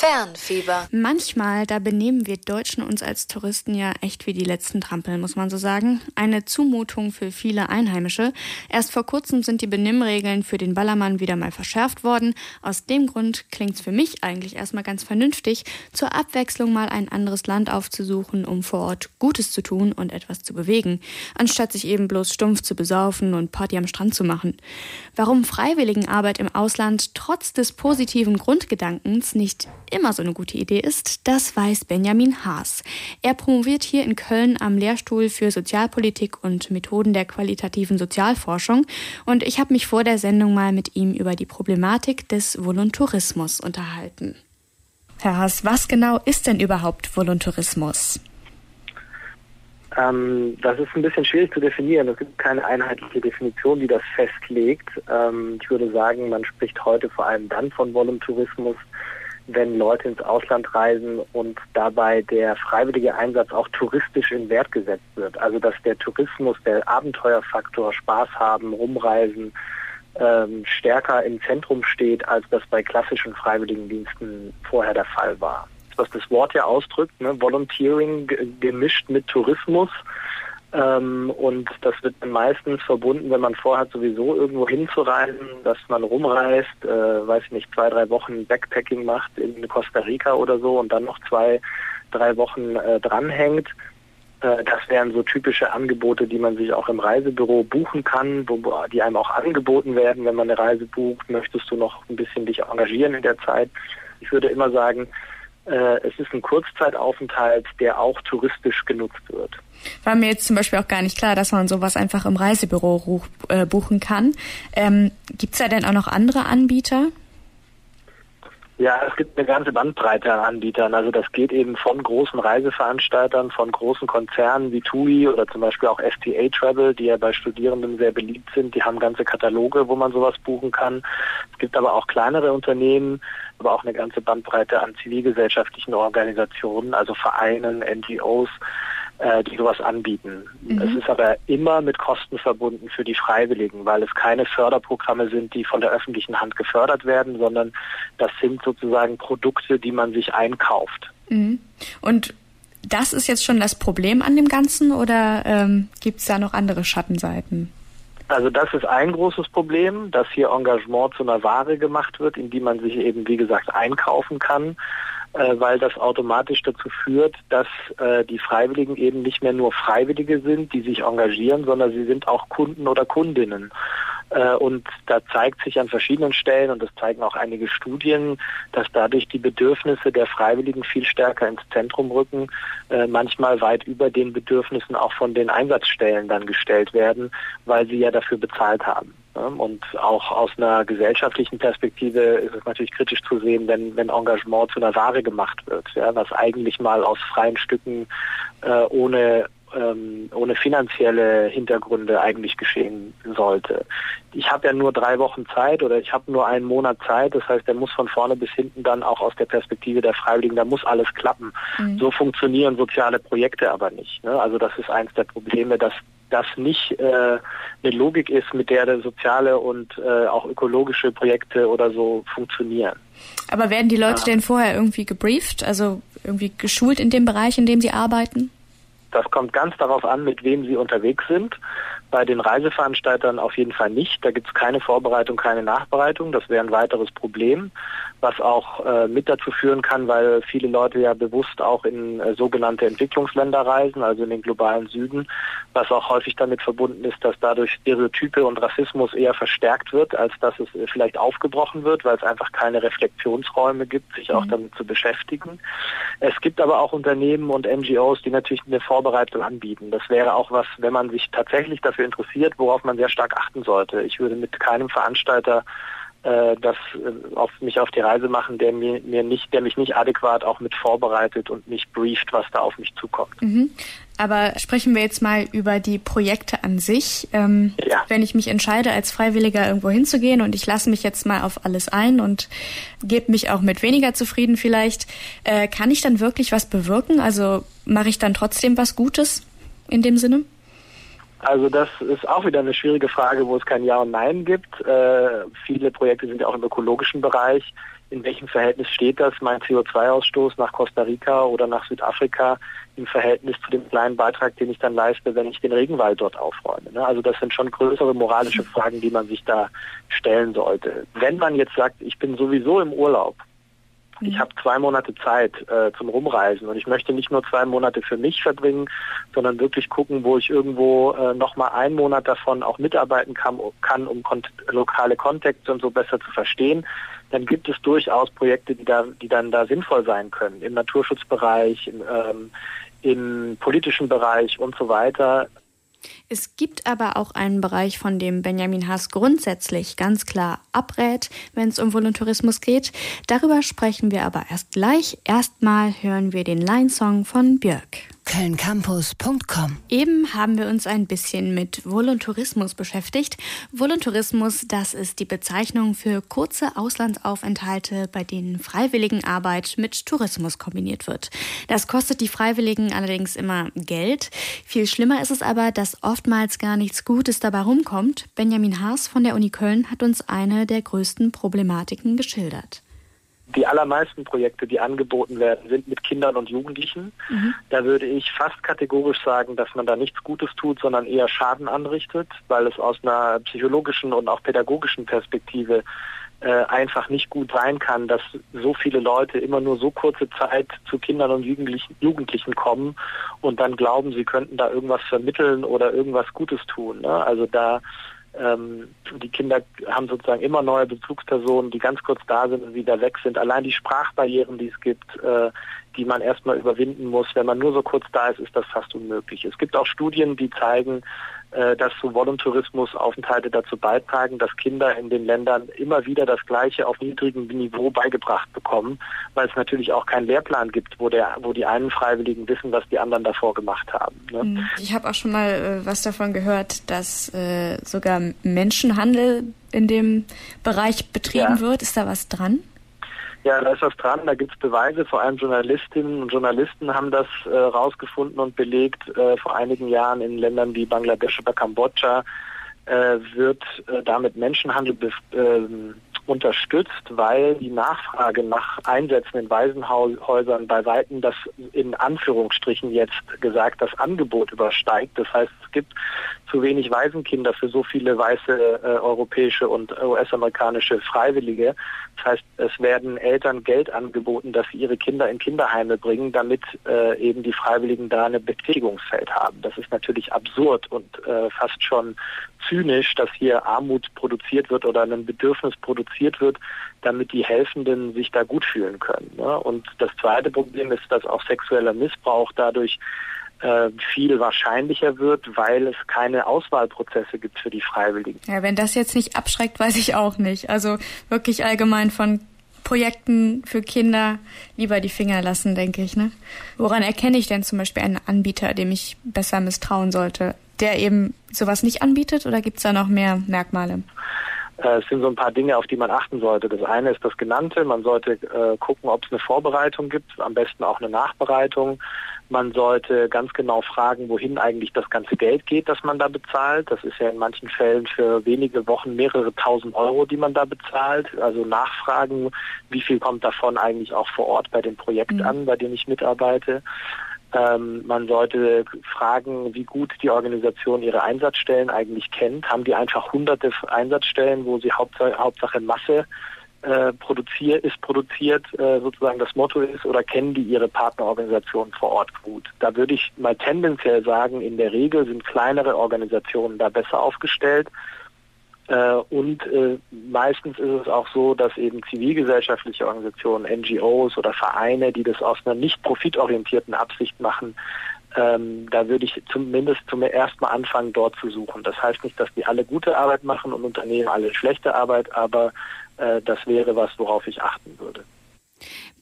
Fernfieber. Manchmal, da benehmen wir Deutschen uns als Touristen ja echt wie die letzten Trampeln, muss man so sagen. Eine Zumutung für viele Einheimische. Erst vor kurzem sind die Benimmregeln für den Ballermann wieder mal verschärft worden. Aus dem Grund klingt es für mich eigentlich erstmal ganz vernünftig, zur Abwechslung mal ein anderes Land aufzusuchen, um vor Ort Gutes zu tun und etwas zu bewegen, anstatt sich eben bloß stumpf zu besaufen und Party am Strand zu machen. Warum Freiwilligenarbeit im Ausland trotz des positiven Grundgedankens nicht immer so eine gute Idee ist, das weiß Benjamin Haas. Er promoviert hier in Köln am Lehrstuhl für Sozialpolitik und Methoden der qualitativen Sozialforschung und ich habe mich vor der Sendung mal mit ihm über die Problematik des Volunturismus unterhalten. Herr Haas, was genau ist denn überhaupt Volunturismus? Ähm, das ist ein bisschen schwierig zu definieren. Es gibt keine einheitliche Definition, die das festlegt. Ähm, ich würde sagen, man spricht heute vor allem dann von Volunturismus, wenn Leute ins Ausland reisen und dabei der freiwillige Einsatz auch touristisch in Wert gesetzt wird. Also dass der Tourismus, der Abenteuerfaktor, Spaß haben, rumreisen, ähm, stärker im Zentrum steht, als das bei klassischen Freiwilligendiensten vorher der Fall war. Was das Wort ja ausdrückt, ne? Volunteering gemischt mit Tourismus ähm, und das wird dann meistens verbunden, wenn man vorhat, sowieso irgendwo hinzureisen, dass man rumreist, äh, weiß ich nicht, zwei, drei Wochen Backpacking macht in Costa Rica oder so und dann noch zwei, drei Wochen äh, dranhängt. Äh, das wären so typische Angebote, die man sich auch im Reisebüro buchen kann, wo, die einem auch angeboten werden, wenn man eine Reise bucht. Möchtest du noch ein bisschen dich engagieren in der Zeit? Ich würde immer sagen, es ist ein Kurzzeitaufenthalt, der auch touristisch genutzt wird. War mir jetzt zum Beispiel auch gar nicht klar, dass man sowas einfach im Reisebüro äh, buchen kann. Ähm, Gibt es da denn auch noch andere Anbieter? Ja, es gibt eine ganze Bandbreite an Anbietern. Also das geht eben von großen Reiseveranstaltern, von großen Konzernen wie TUI oder zum Beispiel auch FTA Travel, die ja bei Studierenden sehr beliebt sind. Die haben ganze Kataloge, wo man sowas buchen kann. Es gibt aber auch kleinere Unternehmen, aber auch eine ganze Bandbreite an zivilgesellschaftlichen Organisationen, also Vereinen, NGOs, äh, die sowas anbieten. Mhm. Es ist aber immer mit Kosten verbunden für die Freiwilligen, weil es keine Förderprogramme sind, die von der öffentlichen Hand gefördert werden, sondern das sind sozusagen Produkte, die man sich einkauft. Mhm. Und das ist jetzt schon das Problem an dem Ganzen oder ähm, gibt es da noch andere Schattenseiten? Also das ist ein großes Problem, dass hier Engagement zu einer Ware gemacht wird, in die man sich eben, wie gesagt, einkaufen kann äh, weil das automatisch dazu führt, dass äh, die Freiwilligen eben nicht mehr nur Freiwillige sind, die sich engagieren, sondern sie sind auch Kunden oder Kundinnen. Äh, und da zeigt sich an verschiedenen Stellen, und das zeigen auch einige Studien, dass dadurch die Bedürfnisse der Freiwilligen viel stärker ins Zentrum rücken, äh, manchmal weit über den Bedürfnissen auch von den Einsatzstellen dann gestellt werden, weil sie ja dafür bezahlt haben. Und auch aus einer gesellschaftlichen Perspektive ist es natürlich kritisch zu sehen, wenn, wenn Engagement zu einer Ware gemacht wird, ja, was eigentlich mal aus freien Stücken äh, ohne ähm, ohne finanzielle Hintergründe eigentlich geschehen sollte. Ich habe ja nur drei Wochen Zeit oder ich habe nur einen Monat Zeit. Das heißt, der muss von vorne bis hinten dann auch aus der Perspektive der Freiwilligen, da muss alles klappen. Mhm. So funktionieren soziale Projekte aber nicht. Ne? Also das ist eins der Probleme, dass das nicht äh, eine Logik ist, mit der soziale und äh, auch ökologische Projekte oder so funktionieren. Aber werden die Leute ja. denn vorher irgendwie gebrieft, also irgendwie geschult in dem Bereich, in dem sie arbeiten? Das kommt ganz darauf an, mit wem Sie unterwegs sind. Bei den Reiseveranstaltern auf jeden Fall nicht. Da gibt es keine Vorbereitung, keine Nachbereitung. Das wäre ein weiteres Problem was auch äh, mit dazu führen kann, weil viele Leute ja bewusst auch in äh, sogenannte Entwicklungsländer reisen, also in den globalen Süden, was auch häufig damit verbunden ist, dass dadurch Stereotype und Rassismus eher verstärkt wird, als dass es äh, vielleicht aufgebrochen wird, weil es einfach keine Reflexionsräume gibt, sich auch mhm. damit zu beschäftigen. Es gibt aber auch Unternehmen und NGOs, die natürlich eine Vorbereitung anbieten. Das wäre auch was, wenn man sich tatsächlich dafür interessiert, worauf man sehr stark achten sollte. Ich würde mit keinem Veranstalter äh, das äh, auf mich auf die Reise machen, der mir, mir nicht, der mich nicht adäquat auch mit vorbereitet und nicht brieft, was da auf mich zukommt. Mhm. Aber sprechen wir jetzt mal über die Projekte an sich. Ähm, ja. Wenn ich mich entscheide, als Freiwilliger irgendwo hinzugehen und ich lasse mich jetzt mal auf alles ein und gebe mich auch mit weniger zufrieden vielleicht, äh, kann ich dann wirklich was bewirken? Also mache ich dann trotzdem was Gutes in dem Sinne? Also das ist auch wieder eine schwierige Frage, wo es kein Ja und Nein gibt. Äh, viele Projekte sind ja auch im ökologischen Bereich. in welchem Verhältnis steht das, mein CO2-Ausstoß nach Costa Rica oder nach Südafrika im Verhältnis zu dem kleinen Beitrag, den ich dann leiste, wenn ich den Regenwald dort aufräume. Ne? Also das sind schon größere moralische Fragen, die man sich da stellen sollte. Wenn man jetzt sagt, ich bin sowieso im Urlaub ich habe zwei Monate Zeit äh, zum Rumreisen und ich möchte nicht nur zwei Monate für mich verbringen, sondern wirklich gucken, wo ich irgendwo äh, nochmal einen Monat davon auch mitarbeiten kann, kann um kont lokale Kontexte und so besser zu verstehen. Dann gibt es durchaus Projekte, die, da, die dann da sinnvoll sein können, im Naturschutzbereich, im, ähm, im politischen Bereich und so weiter. Es gibt aber auch einen Bereich, von dem Benjamin Haas grundsätzlich ganz klar abrät, wenn es um Voluntourismus geht. Darüber sprechen wir aber erst gleich. Erstmal hören wir den Line-Song von Björk kölncampus.com. Eben haben wir uns ein bisschen mit Voluntourismus beschäftigt. Voluntourismus, das ist die Bezeichnung für kurze Auslandsaufenthalte, bei denen Freiwilligenarbeit mit Tourismus kombiniert wird. Das kostet die Freiwilligen allerdings immer Geld. Viel schlimmer ist es aber, dass oftmals gar nichts Gutes dabei rumkommt. Benjamin Haas von der Uni Köln hat uns eine der größten Problematiken geschildert. Die allermeisten Projekte, die angeboten werden, sind mit Kindern und Jugendlichen. Mhm. Da würde ich fast kategorisch sagen, dass man da nichts Gutes tut, sondern eher Schaden anrichtet, weil es aus einer psychologischen und auch pädagogischen Perspektive äh, einfach nicht gut sein kann, dass so viele Leute immer nur so kurze Zeit zu Kindern und Jugendlichen, Jugendlichen kommen und dann glauben, sie könnten da irgendwas vermitteln oder irgendwas Gutes tun. Ne? Also da ähm, die Kinder haben sozusagen immer neue Bezugspersonen, die ganz kurz da sind und wieder weg sind. Allein die Sprachbarrieren, die es gibt, äh, die man erstmal überwinden muss, wenn man nur so kurz da ist, ist das fast unmöglich. Es gibt auch Studien, die zeigen, dass so Voluntourismus-Aufenthalte dazu beitragen, dass Kinder in den Ländern immer wieder das Gleiche auf niedrigem Niveau beigebracht bekommen, weil es natürlich auch keinen Lehrplan gibt, wo, der, wo die einen Freiwilligen wissen, was die anderen davor gemacht haben. Ne? Mhm. Ich habe auch schon mal äh, was davon gehört, dass äh, sogar Menschenhandel in dem Bereich betrieben ja. wird. Ist da was dran? Ja, da ist was dran, da gibt es Beweise, vor allem Journalistinnen und Journalisten haben das äh, rausgefunden und belegt. Äh, vor einigen Jahren in Ländern wie Bangladesch oder Kambodscha äh, wird äh, damit Menschenhandel ähm, unterstützt, weil die Nachfrage nach Einsätzen in Waisenhäusern bei Weitem das in Anführungsstrichen jetzt gesagt das Angebot übersteigt. Das heißt, es gibt zu wenig Waisenkinder für so viele weiße äh, europäische und US-amerikanische Freiwillige. Das heißt, es werden Eltern Geld angeboten, dass sie ihre Kinder in Kinderheime bringen, damit äh, eben die Freiwilligen da ein Betätigungsfeld haben. Das ist natürlich absurd und äh, fast schon zynisch, dass hier Armut produziert wird oder ein Bedürfnis produziert wird, damit die Helfenden sich da gut fühlen können. Ne? Und das zweite Problem ist, dass auch sexueller Missbrauch dadurch äh, viel wahrscheinlicher wird, weil es keine Auswahlprozesse gibt für die Freiwilligen. Ja, wenn das jetzt nicht abschreckt, weiß ich auch nicht. Also wirklich allgemein von Projekten für Kinder lieber die Finger lassen, denke ich. Ne? Woran erkenne ich denn zum Beispiel einen Anbieter, dem ich besser misstrauen sollte, der eben sowas nicht anbietet oder gibt es da noch mehr Merkmale? Äh, es sind so ein paar Dinge, auf die man achten sollte. Das eine ist das Genannte. Man sollte äh, gucken, ob es eine Vorbereitung gibt, am besten auch eine Nachbereitung. Man sollte ganz genau fragen, wohin eigentlich das ganze Geld geht, das man da bezahlt. Das ist ja in manchen Fällen für wenige Wochen mehrere tausend Euro, die man da bezahlt. Also nachfragen, wie viel kommt davon eigentlich auch vor Ort bei dem Projekt mhm. an, bei dem ich mitarbeite. Ähm, man sollte fragen, wie gut die Organisation ihre Einsatzstellen eigentlich kennt. Haben die einfach hunderte Einsatzstellen, wo sie Hauptsache, Hauptsache Masse äh, produziert, ist produziert, äh, sozusagen das Motto ist, oder kennen die ihre Partnerorganisationen vor Ort gut? Da würde ich mal tendenziell sagen, in der Regel sind kleinere Organisationen da besser aufgestellt. Äh, und äh, meistens ist es auch so, dass eben zivilgesellschaftliche Organisationen, NGOs oder Vereine, die das aus einer nicht profitorientierten Absicht machen, ähm, da würde ich zumindest zum ersten Mal anfangen, dort zu suchen. Das heißt nicht, dass die alle gute Arbeit machen und Unternehmen alle schlechte Arbeit, aber äh, das wäre was, worauf ich achten würde.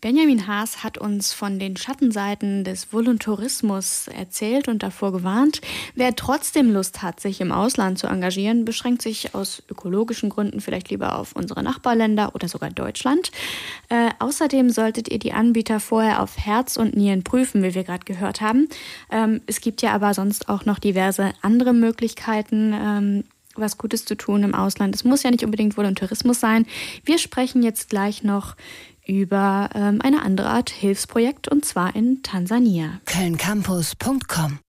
Benjamin Haas hat uns von den Schattenseiten des Voluntourismus erzählt und davor gewarnt. Wer trotzdem Lust hat, sich im Ausland zu engagieren, beschränkt sich aus ökologischen Gründen vielleicht lieber auf unsere Nachbarländer oder sogar Deutschland. Äh, außerdem solltet ihr die Anbieter vorher auf Herz und Nieren prüfen, wie wir gerade gehört haben. Ähm, es gibt ja aber sonst auch noch diverse andere Möglichkeiten. Ähm, was Gutes zu tun im Ausland. Es muss ja nicht unbedingt Tourismus sein. Wir sprechen jetzt gleich noch über ähm, eine andere Art Hilfsprojekt und zwar in Tansania. Kölncampus.com